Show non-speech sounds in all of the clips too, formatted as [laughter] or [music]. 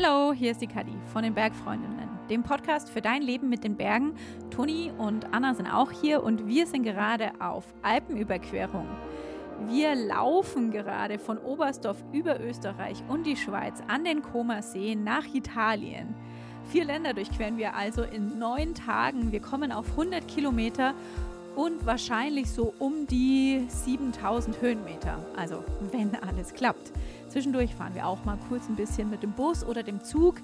Hallo, hier ist die Kadi von den Bergfreundinnen, dem Podcast für dein Leben mit den Bergen. Toni und Anna sind auch hier und wir sind gerade auf Alpenüberquerung. Wir laufen gerade von Oberstdorf über Österreich und die Schweiz an den Comersee nach Italien. Vier Länder durchqueren wir also in neun Tagen. Wir kommen auf 100 Kilometer und wahrscheinlich so um die 7000 Höhenmeter. Also wenn alles klappt. Zwischendurch fahren wir auch mal kurz ein bisschen mit dem Bus oder dem Zug.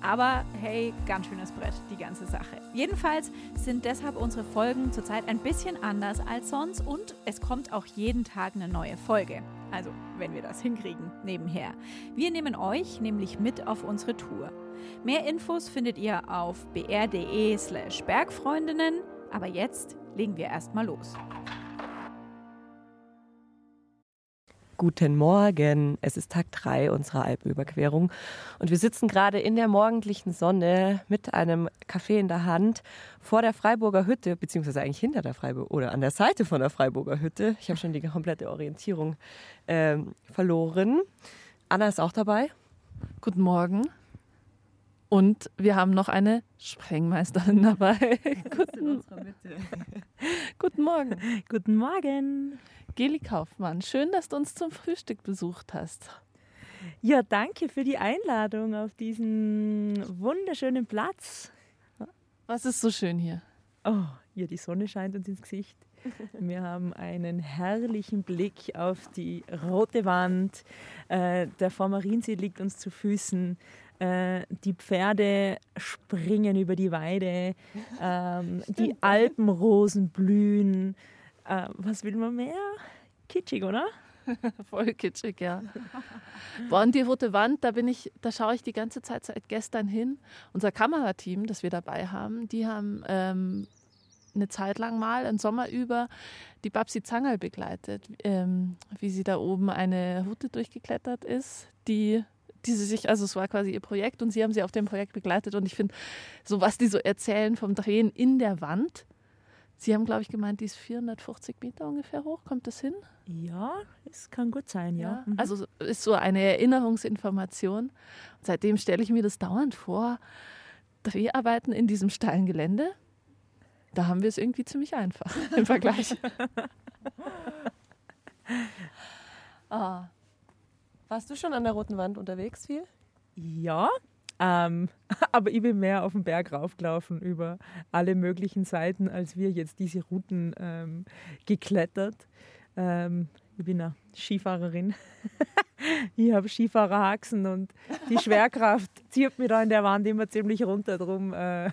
Aber hey, ganz schönes Brett, die ganze Sache. Jedenfalls sind deshalb unsere Folgen zurzeit ein bisschen anders als sonst und es kommt auch jeden Tag eine neue Folge. Also, wenn wir das hinkriegen, nebenher. Wir nehmen euch nämlich mit auf unsere Tour. Mehr Infos findet ihr auf br.de/slash Bergfreundinnen. Aber jetzt legen wir erstmal los. Guten Morgen. Es ist Tag 3 unserer Alpenüberquerung und wir sitzen gerade in der morgendlichen Sonne mit einem Kaffee in der Hand vor der Freiburger Hütte, beziehungsweise eigentlich hinter der Freiburger oder an der Seite von der Freiburger Hütte. Ich habe schon die komplette Orientierung ähm, verloren. Anna ist auch dabei. Guten Morgen. Und wir haben noch eine Sprengmeisterin dabei. [laughs] Guten, Guten Morgen. Guten Morgen. Geli Kaufmann, schön, dass du uns zum Frühstück besucht hast. Ja, danke für die Einladung auf diesen wunderschönen Platz. Was ist so schön hier? Oh, ja, die Sonne scheint uns ins Gesicht. [laughs] Wir haben einen herrlichen Blick auf die rote Wand. Äh, der Vormarinsee liegt uns zu Füßen. Äh, die Pferde springen über die Weide. [laughs] Ähm, die Alpenrosen blühen. Äh, was will man mehr? Kitschig, oder? [laughs] Voll kitschig, ja. Boah, und die rote Wand, da bin ich, da schaue ich die ganze Zeit seit gestern hin. Unser Kamerateam, das wir dabei haben, die haben ähm, eine Zeit lang mal, im Sommer über, die Babsi Zangerl begleitet, ähm, wie sie da oben eine Route durchgeklettert ist, die die sie sich, also es war quasi ihr Projekt und sie haben sie auf dem Projekt begleitet und ich finde, so was die so erzählen vom Drehen in der Wand, Sie haben, glaube ich, gemeint, die ist 450 Meter ungefähr hoch. Kommt das hin? Ja, es kann gut sein, ja. ja mhm. also ist so eine Erinnerungsinformation. Und seitdem stelle ich mir das dauernd vor. Dreharbeiten in diesem steilen Gelände, da haben wir es irgendwie ziemlich einfach [laughs] im Vergleich. oh. Warst du schon an der Roten Wand unterwegs viel? Ja, ähm, [laughs] aber ich bin mehr auf den Berg raufgelaufen über alle möglichen Seiten, als wir jetzt diese Routen ähm, geklettert. Ähm, ich bin eine Skifahrerin. [laughs] ich habe Skifahrerhaxen und die Schwerkraft [laughs] zieht mir da in der Wand immer ziemlich runter. Drum äh,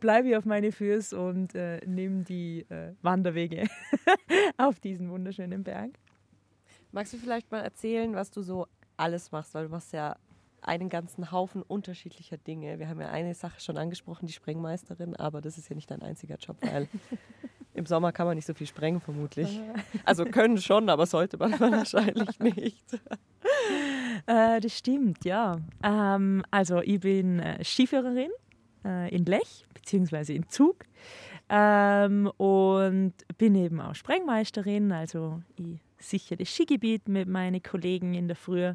bleibe ich auf meine Füße und äh, nehme die äh, Wanderwege auf diesen wunderschönen Berg. Magst du vielleicht mal erzählen, was du so alles machst? Weil du machst ja einen ganzen Haufen unterschiedlicher Dinge. Wir haben ja eine Sache schon angesprochen, die Sprengmeisterin, aber das ist ja nicht dein einziger Job, weil [laughs] im Sommer kann man nicht so viel sprengen, vermutlich. Also können schon, aber sollte man [laughs] wahrscheinlich nicht. [laughs] Äh, das stimmt, ja. Ähm, also ich bin äh, Skiführerin äh, in Lech, beziehungsweise in Zug. Ähm, und bin eben auch Sprengmeisterin, also ich sichere das Skigebiet mit meinen Kollegen in der Früh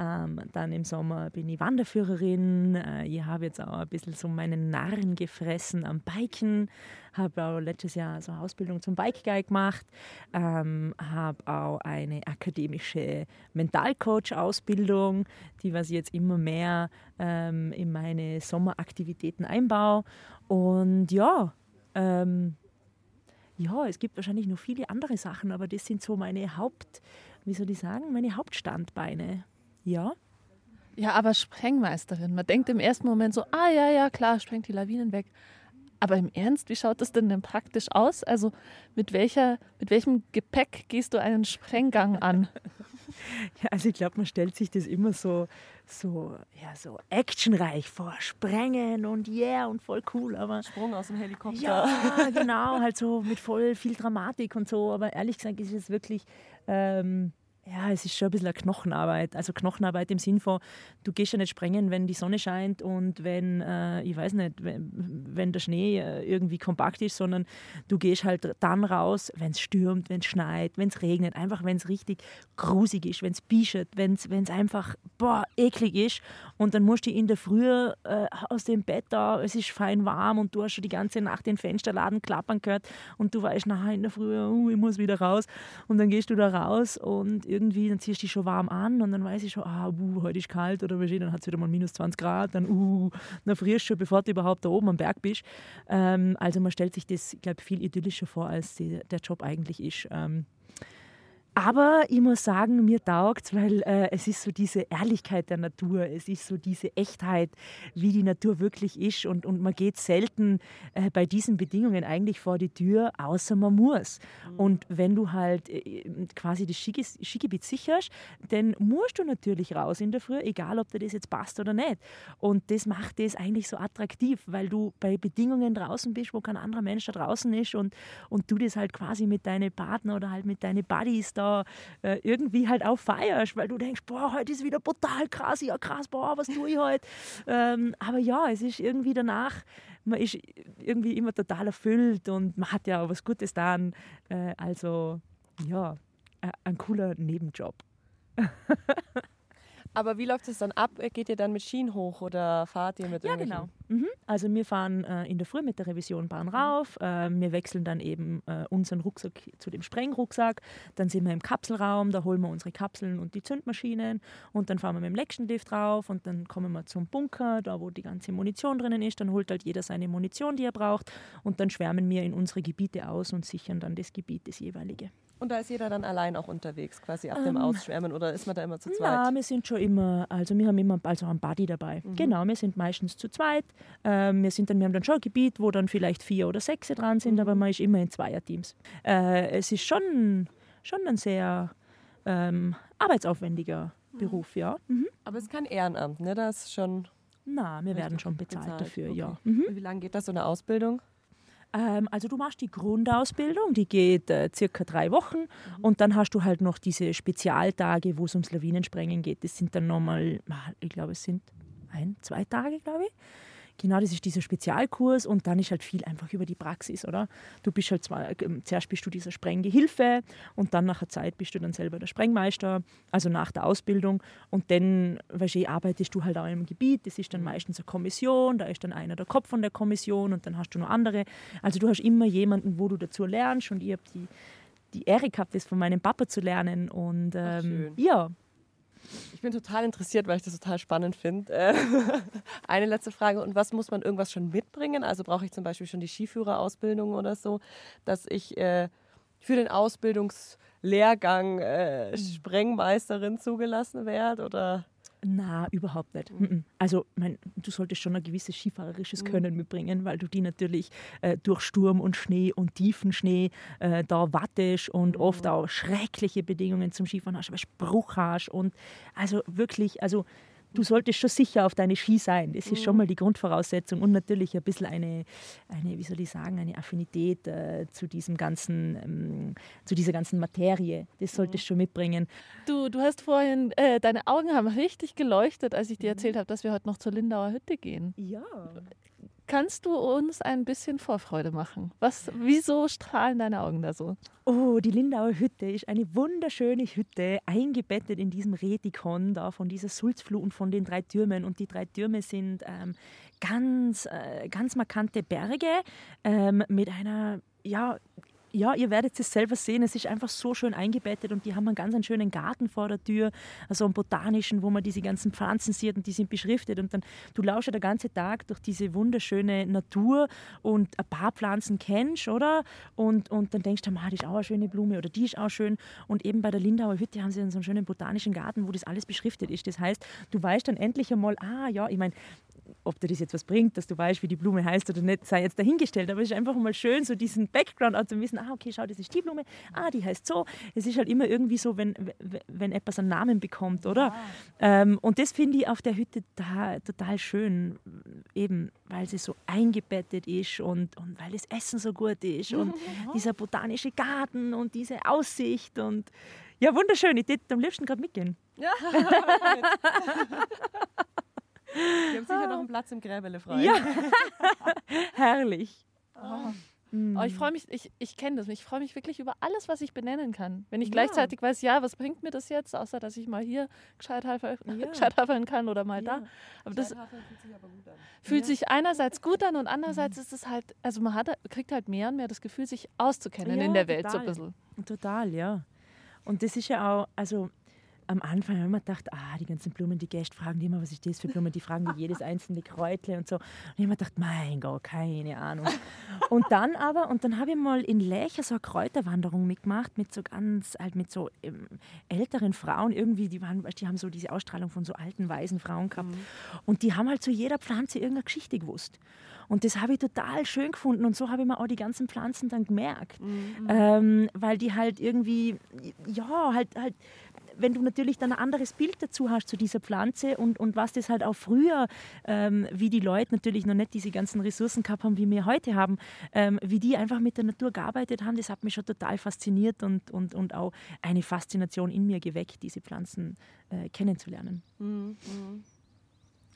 ähm, dann im Sommer bin ich Wanderführerin. Äh, ich habe jetzt auch ein bisschen so meinen Narren gefressen am Biken. Habe auch letztes Jahr so eine Ausbildung zum Bike Guide gemacht. Ähm, habe auch eine akademische Mentalcoach-Ausbildung, die was ich jetzt immer mehr ähm, in meine Sommeraktivitäten einbaue. Und ja, ähm, ja, es gibt wahrscheinlich noch viele andere Sachen, aber das sind so meine Haupt, wie soll ich sagen, meine Hauptstandbeine. Ja. Ja, aber Sprengmeisterin. Man denkt im ersten Moment so, ah ja, ja, klar, sprengt die Lawinen weg. Aber im Ernst, wie schaut das denn denn praktisch aus? Also mit, welcher, mit welchem Gepäck gehst du einen Sprenggang an? [laughs] Ja, also ich glaube, man stellt sich das immer so, so, ja, so actionreich vor. Sprengen und yeah und voll cool. Aber Sprung aus dem Helikopter. Ja, [laughs] genau, halt so mit voll viel Dramatik und so. Aber ehrlich gesagt ist es wirklich ähm, ja, es ist schon ein bisschen eine Knochenarbeit. Also Knochenarbeit im Sinn von, du gehst ja nicht sprengen, wenn die Sonne scheint und wenn, äh, ich weiß nicht, wenn, wenn der Schnee äh, irgendwie kompakt ist, sondern du gehst halt dann raus, wenn es stürmt, wenn es schneit, wenn es regnet, einfach wenn es richtig grusig ist, wenn es bischet, wenn es einfach, boah, eklig ist und dann musst du in der Früh äh, aus dem Bett da, es ist fein warm und du hast schon die ganze Nacht den Fensterladen klappern gehört und du weißt nachher in der Früh, uh, ich muss wieder raus und dann gehst du da raus und irgendwie, dann ziehst du dich schon warm an und dann weiß ich schon, ah, uh, heute ist kalt oder dann hat es wieder mal minus 20 Grad, dann, uh, dann frierst du schon, bevor du überhaupt da oben am Berg bist. Ähm, also man stellt sich das, ich glaube, viel idyllischer vor, als die, der Job eigentlich ist. Ähm, aber ich muss sagen, mir taugt es, weil äh, es ist so diese Ehrlichkeit der Natur, es ist so diese Echtheit, wie die Natur wirklich ist. Und, und man geht selten äh, bei diesen Bedingungen eigentlich vor die Tür, außer man muss. Mhm. Und wenn du halt äh, quasi das Skigebiet sicherst, dann musst du natürlich raus in der Früh, egal ob dir das jetzt passt oder nicht. Und das macht es eigentlich so attraktiv, weil du bei Bedingungen draußen bist, wo kein anderer Mensch da draußen ist und, und du das halt quasi mit deinen Partner oder halt mit deinen Buddies da äh, irgendwie halt auch feierst, weil du denkst, boah, heute ist wieder brutal krass, ja krass, boah, was tue ich heute? Ähm, aber ja, es ist irgendwie danach, man ist irgendwie immer total erfüllt und man hat ja auch was Gutes dann. Äh, also ja, ein cooler Nebenjob. [laughs] Aber wie läuft es dann ab? Geht ihr dann mit Schienen hoch oder fahrt ihr mit Ja, genau. Mhm. Also wir fahren äh, in der Früh mit der Revisionbahn mhm. rauf. Äh, wir wechseln dann eben äh, unseren Rucksack zu dem Sprengrucksack. Dann sind wir im Kapselraum, da holen wir unsere Kapseln und die Zündmaschinen. Und dann fahren wir mit dem Lectionlift rauf und dann kommen wir zum Bunker, da wo die ganze Munition drinnen ist. Dann holt halt jeder seine Munition, die er braucht. Und dann schwärmen wir in unsere Gebiete aus und sichern dann das Gebiet, das jeweilige. Und da ist jeder dann allein auch unterwegs, quasi ab ähm, dem Ausschwärmen oder ist man da immer zu zweit? Ja, wir sind schon immer, also wir haben immer also einen Buddy dabei. Mhm. Genau, wir sind meistens zu zweit. Ähm, wir, sind dann, wir haben dann schon ein Gebiet, wo dann vielleicht vier oder sechs dran sind, mhm. aber man ist immer in Zweierteams. Äh, es ist schon, schon ein sehr ähm, arbeitsaufwendiger mhm. Beruf, ja. Mhm. Aber es ist kein Ehrenamt, ne? Das ist schon. Na, wir werden schon bezahlt, bezahlt. dafür, okay. ja. Mhm. Wie lange geht das so eine Ausbildung? Ähm, also du machst die Grundausbildung, die geht äh, circa drei Wochen mhm. und dann hast du halt noch diese Spezialtage, wo es ums Lawinensprengen geht. Das sind dann nochmal, ich glaube es sind ein, zwei Tage, glaube ich. Genau, das ist dieser Spezialkurs und dann ist halt viel einfach über die Praxis, oder? Du bist halt zwar, ähm, zuerst bist du dieser Sprenggehilfe und dann nach der Zeit bist du dann selber der Sprengmeister, also nach der Ausbildung und dann, weißt du, arbeitest du halt auch im Gebiet, das ist dann meistens eine Kommission, da ist dann einer der Kopf von der Kommission und dann hast du noch andere. Also du hast immer jemanden, wo du dazu lernst und ich habe die die Ehre gehabt, das von meinem Papa zu lernen. Und ähm, ja, ich bin total interessiert, weil ich das total spannend finde. Äh, [laughs] eine letzte Frage. Und was muss man irgendwas schon mitbringen? Also brauche ich zum Beispiel schon die Skiführerausbildung oder so, dass ich äh, für den Ausbildungslehrgang äh, Sprengmeisterin zugelassen werde? Oder? Na, überhaupt nicht. Mhm. Also, mein, du solltest schon ein gewisses skifahrerisches mhm. Können mitbringen, weil du die natürlich äh, durch Sturm und Schnee und tiefen Schnee äh, da wattest und mhm. oft auch schreckliche Bedingungen zum Skifahren hast, weil Spruch hast und also wirklich, also du solltest schon sicher auf deine Ski sein. Das ist schon mhm. mal die Grundvoraussetzung und natürlich ein bisschen eine, eine wie soll ich sagen, eine Affinität äh, zu diesem ganzen, ähm, zu dieser ganzen Materie. Das solltest du schon mitbringen. Du, du hast vorhin, äh, deine Augen haben richtig geleuchtet, als ich dir mhm. erzählt habe, dass wir heute noch zur Lindauer Hütte gehen. Ja. Kannst du uns ein bisschen Vorfreude machen? Was, wieso strahlen deine Augen da so? Oh, die Lindauer Hütte ist eine wunderschöne Hütte, eingebettet in diesem Retikon da von dieser Sulzfluh und von den drei Türmen. Und die drei Türme sind ähm, ganz, äh, ganz markante Berge ähm, mit einer ja, ja, ihr werdet es selber sehen, es ist einfach so schön eingebettet und die haben einen ganz einen schönen Garten vor der Tür, also einen botanischen, wo man diese ganzen Pflanzen sieht und die sind beschriftet und dann du lauschst ja den ganzen Tag durch diese wunderschöne Natur und ein paar Pflanzen kennst, oder? Und, und dann denkst du, ah, die ist auch eine schöne Blume oder die ist auch schön und eben bei der Lindauer Hütte haben sie so einen schönen botanischen Garten, wo das alles beschriftet ist. Das heißt, du weißt dann endlich einmal, ah ja, ich meine, ob dir das jetzt was bringt, dass du weißt, wie die Blume heißt oder nicht, sei jetzt dahingestellt. Aber es ist einfach mal schön, so diesen Background auch zu wissen, ah, okay, schau, das ist die Blume, ah, die heißt so. Es ist halt immer irgendwie so, wenn, wenn etwas einen Namen bekommt, oder? Ja. Ähm, und das finde ich auf der Hütte da total schön, eben weil sie so eingebettet ist und, und weil das Essen so gut ist und [laughs] dieser botanische Garten und diese Aussicht und Ja, wunderschön. Ich würde am liebsten gerade mitgehen. Ja. [laughs] [laughs] Die haben sicher noch einen Platz im Gräbele frei. Ja. [laughs] Herrlich. Oh. Mm. Oh, ich freue mich, ich, ich kenne das. Ich freue mich wirklich über alles, was ich benennen kann. Wenn ich Ja. gleichzeitig weiß, ja, was bringt mir das jetzt, außer dass ich mal hier gescheit hafeln, Ja. [laughs] kann oder mal da. Ja. Aber das fühlt sich aber gut an. fühlt sich einerseits gut an und andererseits ist es halt, also man hat, kriegt halt mehr und mehr das Gefühl, sich auszukennen in der Welt so ein total. bisschen. Total, ja. Und das ist ja auch, also am Anfang haben wir gedacht, ah, die ganzen Blumen, die Gäste fragen die immer, was ist das für Blumen, die fragen die jedes einzelne Kräutle und so. Und ich habe mir gedacht, mein Gott, keine Ahnung. Und dann aber, und dann habe ich mal in Lecher so eine Kräuterwanderung mitgemacht, mit so ganz, halt mit so ähm, älteren Frauen irgendwie, die waren, die haben so diese Ausstrahlung von so alten, weisen Frauen gehabt. Und die haben halt zu jeder Pflanze irgendeine Geschichte gewusst. Und das habe ich total schön gefunden und so habe ich mir auch die ganzen Pflanzen dann gemerkt. Ähm, weil die halt irgendwie, ja, halt, halt, wenn du natürlich dann ein anderes Bild dazu hast zu dieser Pflanze und, und was das halt auch früher, ähm, wie die Leute natürlich noch nicht diese ganzen Ressourcen gehabt haben, wie wir heute haben, ähm, wie die einfach mit der Natur gearbeitet haben, das hat mich schon total fasziniert und, und, und auch eine Faszination in mir geweckt, diese Pflanzen äh, kennenzulernen. Mhm. Mhm.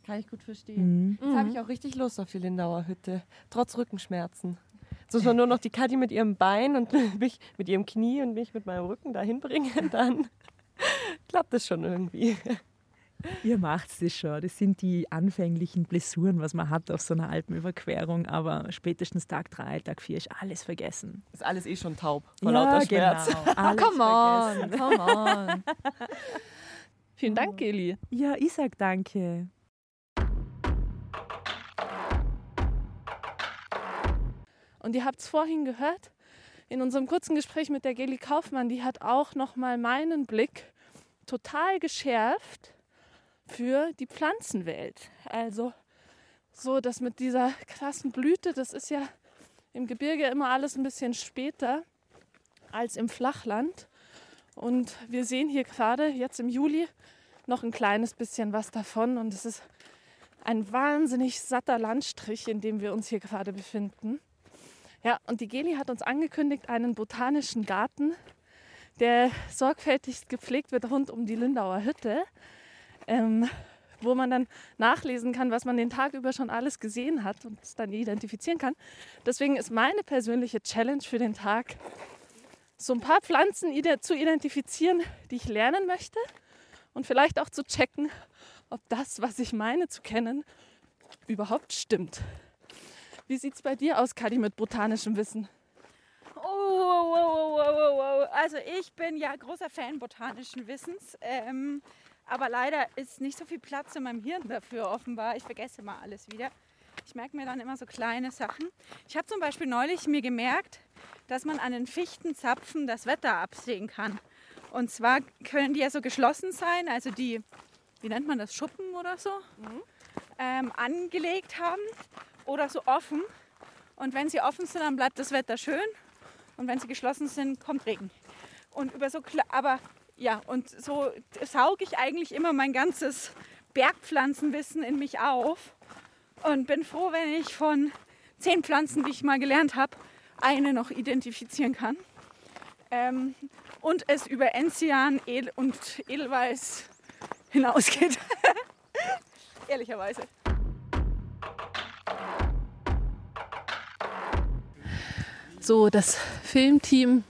Kann ich gut verstehen. Mhm. Jetzt habe ich auch richtig Lust auf die Lindauer Hütte, trotz Rückenschmerzen. Jetzt muss man nur noch die Kathi mit ihrem Bein und [laughs] mich mit ihrem Knie und mich mit meinem Rücken dahin bringen. [laughs] Dann klappt das schon irgendwie. Ihr macht das schon. Das sind die anfänglichen Blessuren, was man hat auf so einer Alpenüberquerung. Aber spätestens Tag 3, Tag 4 ist alles vergessen. Ist alles eh schon taub vor lauter Schmerz. genau. [laughs] Alles come on, vergessen. come on. Vielen Dank, Geli. Ja, ich sag danke. Und ihr habt es vorhin gehört, in unserem kurzen Gespräch mit der Geli Kaufmann, die hat auch nochmal meinen Blick total geschärft für die Pflanzenwelt. Also so, das mit dieser krassen Blüte, das ist ja im Gebirge immer alles ein bisschen später als im Flachland. Und wir sehen hier gerade jetzt im Juli noch ein kleines bisschen was davon. Und es ist ein wahnsinnig satter Landstrich, in dem wir uns hier gerade befinden. Ja, und die Geli hat uns angekündigt, einen botanischen Garten, der sorgfältig gepflegt wird rund um die Lindauer Hütte, ähm, wo man dann nachlesen kann, was man den Tag über schon alles gesehen hat und es dann identifizieren kann. Deswegen ist meine persönliche Challenge für den Tag, so ein paar Pflanzen zu identifizieren, die ich lernen möchte und vielleicht auch zu checken, ob das, was ich meine zu kennen, überhaupt stimmt. Wie sieht es bei dir aus, Kadi, mit botanischem Wissen? Oh, wow, wow, wow, wow, wow. Also ich bin ja großer Fan botanischen Wissens, ähm, aber leider ist nicht so viel Platz in meinem Hirn dafür offenbar. Ich vergesse mal alles wieder. Ich merke mir dann immer so kleine Sachen. Ich habe zum Beispiel neulich mir gemerkt, dass man an den Fichtenzapfen das Wetter absehen kann. Und zwar können die ja so geschlossen sein, also die, wie nennt man das, Schuppen oder so, ähm, angelegt haben oder so offen. Und wenn sie offen sind, dann bleibt das Wetter schön. Und wenn sie geschlossen sind, kommt Regen. Und über so, aber ja, und so sauge ich eigentlich immer mein ganzes Bergpflanzenwissen in mich auf. Und bin froh, wenn ich von zehn Pflanzen, die ich mal gelernt habe, eine noch identifizieren kann. Ähm, und es über Enzian Edel und Edelweiß hinausgeht. [laughs] Ehrlicherweise. So, das Filmteam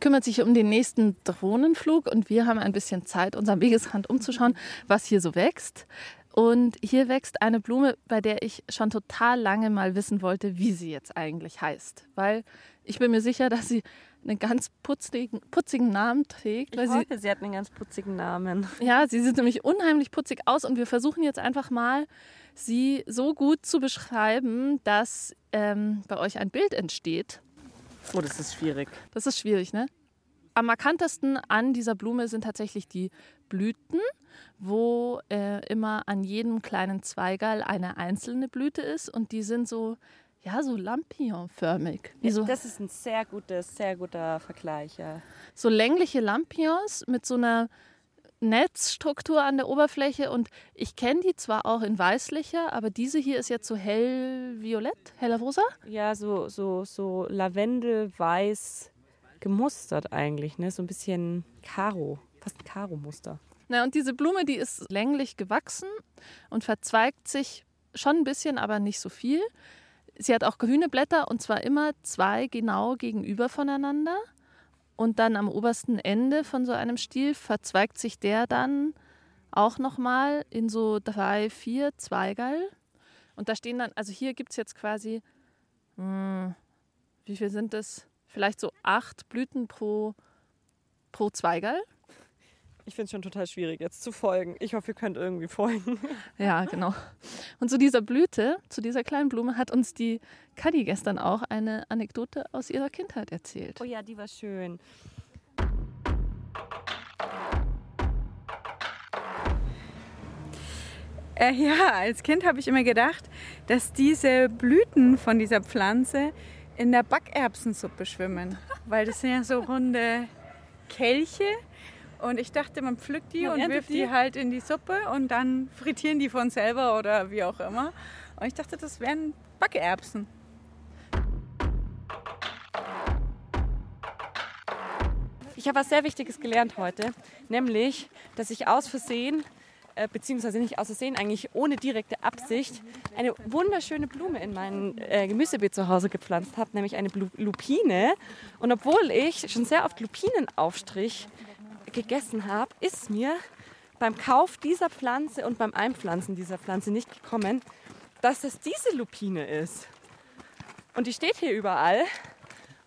kümmert sich um den nächsten Drohnenflug und wir haben ein bisschen Zeit, unseren Wegesrand umzuschauen, was hier so wächst. Und hier wächst eine Blume, bei der ich schon total lange mal wissen wollte, wie sie jetzt eigentlich heißt. Weil ich bin mir sicher, dass sie einen ganz putzigen, putzigen Namen trägt. Ich sie, hoffe, sie hat einen ganz putzigen Namen. ja, sie sieht nämlich unheimlich putzig aus und wir versuchen jetzt einfach mal, sie so gut zu beschreiben, dass ähm, bei euch ein Bild entsteht. Oh, das ist schwierig. Das ist schwierig, ne? Am markantesten an dieser Blume sind tatsächlich die Blüten, wo äh, immer an jedem kleinen Zweigerl eine einzelne Blüte ist und die sind so, ja, so Lampion-förmig. Wie so, Das ist ein sehr gutes, sehr guter Vergleich, ja. so längliche Lampions mit so einer Netzstruktur an der Oberfläche und ich kenne die zwar auch in weißlicher, aber diese hier ist jetzt so hellviolett, heller rosa. Ja, so, so, so Lavendel, Weiß, gemustert eigentlich, ne? So ein bisschen Karo, fast ein Karo-Muster. Na, und diese Blume, die ist länglich gewachsen und verzweigt sich schon ein bisschen, aber nicht so viel. Sie hat auch grüne Blätter und zwar immer zwei genau gegenüber voneinander. Und dann am obersten Ende von so einem Stiel verzweigt sich der dann auch nochmal in so drei, vier Zweigerl. Und da stehen dann, also hier gibt es jetzt quasi, mh, hm, wie viel sind das? Vielleicht so acht Blüten pro, pro Zweigerl. Ich finde es schon total schwierig, jetzt zu folgen. Ich hoffe, ihr könnt irgendwie folgen. [laughs] Ja, genau. Und zu dieser Blüte, zu dieser kleinen Blume, hat uns die Kadi gestern auch eine Anekdote aus ihrer Kindheit erzählt. Oh ja, die war schön. Äh, ja, als Kind habe ich immer gedacht, dass diese Blüten von dieser Pflanze in der Backerbsensuppe schwimmen. Weil das sind ja so runde Kelche und ich dachte, man pflückt die man und wirft die? die halt in die Suppe und dann frittieren die von selber oder wie auch immer. Und ich dachte, das wären Backerbsen. Ich habe was sehr Wichtiges gelernt heute, nämlich, dass ich aus Versehen, äh, beziehungsweise nicht aus Versehen, eigentlich ohne direkte Absicht, eine wunderschöne Blume in mein äh, Gemüsebeet zu Hause gepflanzt habe, nämlich eine Lupine. Und obwohl ich schon sehr oft Lupinenaufstrich gegessen habe, ist mir beim Kauf dieser Pflanze und beim Einpflanzen dieser Pflanze nicht gekommen, dass es diese Lupine ist. Und die steht hier überall.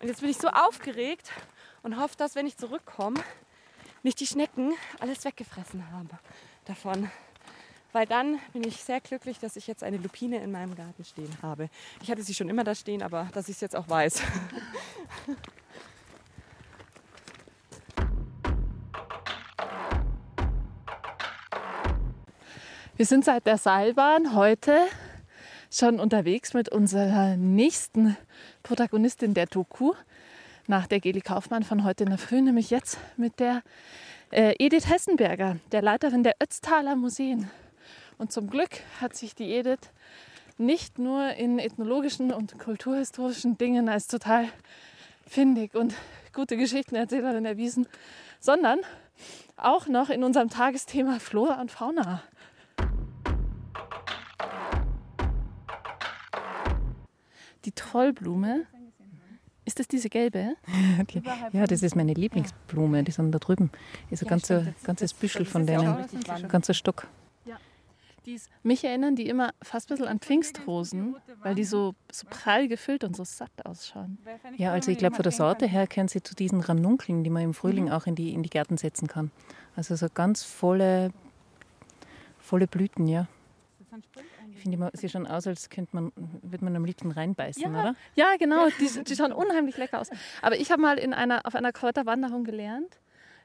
Und jetzt bin ich so aufgeregt und hoffe, dass, wenn ich zurückkomme, nicht die Schnecken alles weggefressen haben davon. Weil dann bin ich sehr glücklich, dass ich jetzt eine Lupine in meinem Garten stehen habe. Ich hatte sie schon immer da stehen, aber dass ich es jetzt auch weiß. Wir sind seit der Seilbahn heute schon unterwegs mit unserer nächsten Protagonistin der Doku. Nach der Geli Kaufmann von heute in der Früh, nämlich jetzt mit der äh, Edith Hessenberger, der Leiterin der Ötztaler Museen. Und zum Glück hat sich die Edith nicht nur in ethnologischen und kulturhistorischen Dingen als total findig und gute Geschichtenerzählerin erwiesen, sondern auch noch in unserem Tagesthema Flora und Fauna. Die Trollblume. Ist das diese gelbe? [laughs] Okay. Ja, das ist meine Lieblingsblume. Die sind da drüben. Ist ein ja, ganzer, stimmt, ganzes Büschel von denen. Ein ganzer Stock. Ja. Die mich erinnern die immer fast ein bisschen an Pfingstrosen, weil die so, so prall gefüllt und so satt ausschauen. Ja, also ich glaube, von der Sorte her können sie zu diesen Ranunkeln, die man im Frühling mhm. auch in die, in die Gärten setzen kann. Also so ganz volle, volle Blüten, ja. Ich finde, immer, sie schauen aus, als könnte man, würde man am liebsten reinbeißen, ja, oder? Ja, genau. Die, die schauen unheimlich lecker aus. Aber ich habe mal in einer, auf einer Kräuterwanderung gelernt,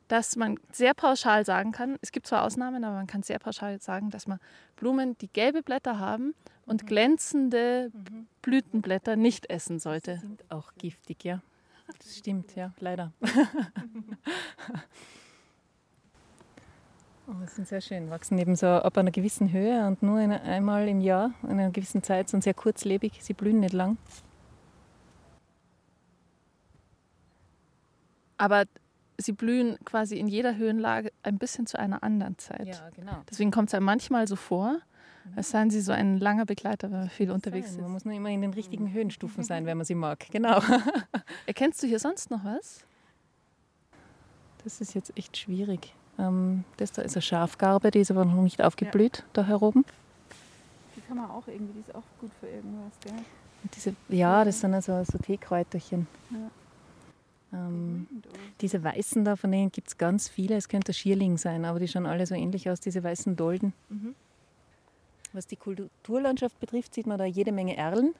dass man sehr pauschal sagen kann, es gibt zwar Ausnahmen, aber man kann sehr pauschal sagen, dass man Blumen, die gelbe Blätter haben und mhm. glänzende mhm. Blütenblätter nicht essen sollte. Die sind auch giftig, ja. Das stimmt, ja, leider. [laughs] Oh, das sind sehr schön. Wachsen eben so ab einer gewissen Höhe und nur eine, einmal im Jahr, in einer gewissen Zeit, sind sehr kurzlebig. Sie blühen nicht lang. Aber sie blühen quasi in jeder Höhenlage ein bisschen zu einer anderen Zeit. Ja, genau. Deswegen kommt es einem manchmal so vor, mhm. als seien sie so ein langer Begleiter, wenn man viel unterwegs sein. ist. Man muss nur immer in den richtigen Höhenstufen [laughs] sein, wenn man sie mag. Genau. Erkennst du hier sonst noch was? Das ist jetzt echt schwierig. Ähm, das da ist eine Schafgarbe, die ist aber noch nicht aufgeblüht, ja. da heroben. Die kann man auch irgendwie, die ist auch gut für irgendwas, gell? Diese, ja, das sind also so Teekräuterchen. Ja. Ähm, diese weißen da, von denen gibt es ganz viele. Es könnte Schierling sein, aber die schauen alle so ähnlich aus, diese weißen Dolden. Mhm. Was die Kulturlandschaft betrifft, sieht man da jede Menge Erlen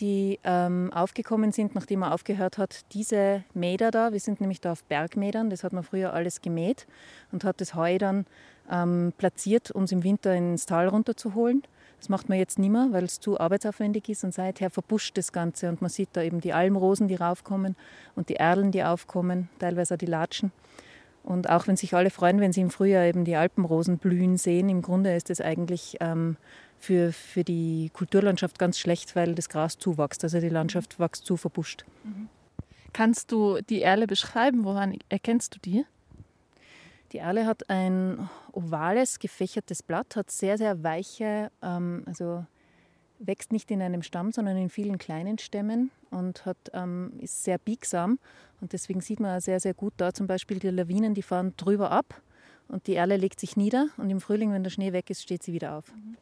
die ähm, aufgekommen sind, nachdem er aufgehört hat, diese Mäder da, wir sind nämlich da auf Bergmädern, das hat man früher alles gemäht und hat das Heu dann ähm, platziert, um es im Winter ins Tal runterzuholen. Das macht man jetzt nicht mehr, weil es zu arbeitsaufwendig ist und seither verbuscht das Ganze und man sieht da eben die Almrosen, die raufkommen und die Erlen, die aufkommen, teilweise auch die Latschen. Und auch wenn sich alle freuen, wenn sie im Frühjahr eben die Alpenrosen blühen sehen, im Grunde ist es eigentlich ähm, für, für die Kulturlandschaft ganz schlecht, weil das Gras zuwächst. Also die Landschaft wächst zu verbuscht. Mhm. Kannst du die Erle beschreiben? Woran erkennst du die? Die Erle hat ein ovales, gefächertes Blatt, hat sehr, sehr weiche, ähm, also wächst nicht in einem Stamm, sondern in vielen kleinen Stämmen und hat, ähm, ist sehr biegsam. Und deswegen sieht man auch sehr, sehr gut da zum Beispiel die Lawinen, die fahren drüber ab und die Erle legt sich nieder und im Frühling, wenn der Schnee weg ist, steht sie wieder auf. Mhm.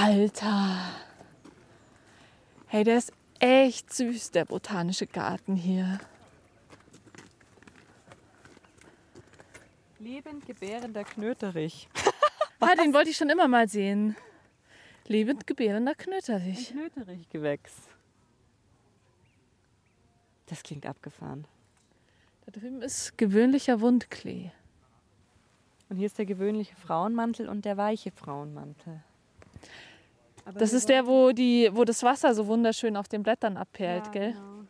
Alter. Hey, der ist echt süß, der botanische Garten hier. Lebend gebärender Knöterich. [laughs] ah, den wollte ich schon immer mal sehen. Lebend gebärender Knöterich. Ein Knöterichgewächs. Das klingt abgefahren. Da drüben ist gewöhnlicher Wundklee. Und hier ist der gewöhnliche Frauenmantel und der weiche Frauenmantel. Aber das ist der, wo, die, wo das Wasser so wunderschön auf den Blättern abperlt, ja, gell? Genau.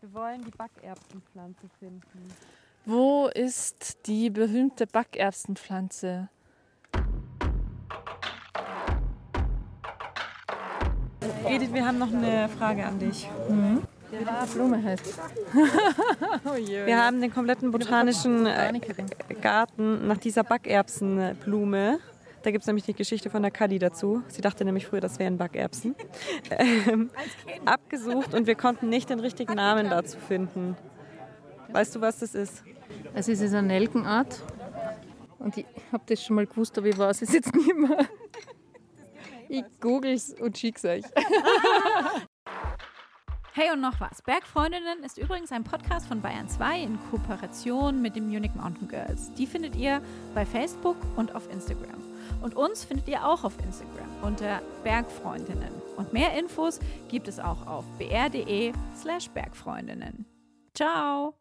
Wir wollen die Backerbsenpflanze finden. Wo ist die berühmte Backerbsenpflanze? Edith, wir haben noch eine Frage an dich. Mhm. Ja, Blume heißt. [laughs] oh wir haben den kompletten botanischen Garten nach dieser Backerbsenblume da gibt es nämlich die Geschichte von der Kadi dazu. Sie dachte nämlich früher, das wären Backerbsen. [laughs] Ähm, abgesucht und wir konnten nicht den richtigen Namen dazu finden. Weißt du, was das ist? Also es ist eine Nelkenart. Und ich habe das schon mal gewusst, aber ich weiß es jetzt nicht mehr. Ich google es und schicke es euch. [laughs] Hey und noch was. Bergfreundinnen ist übrigens ein Podcast von Bayern 2 in Kooperation mit den Munich Mountain Girls. Die findet ihr bei Facebook und auf Instagram. Und uns findet ihr auch auf Instagram unter Bergfreundinnen. Und mehr Infos gibt es auch auf br.de slash Bergfreundinnen. Ciao!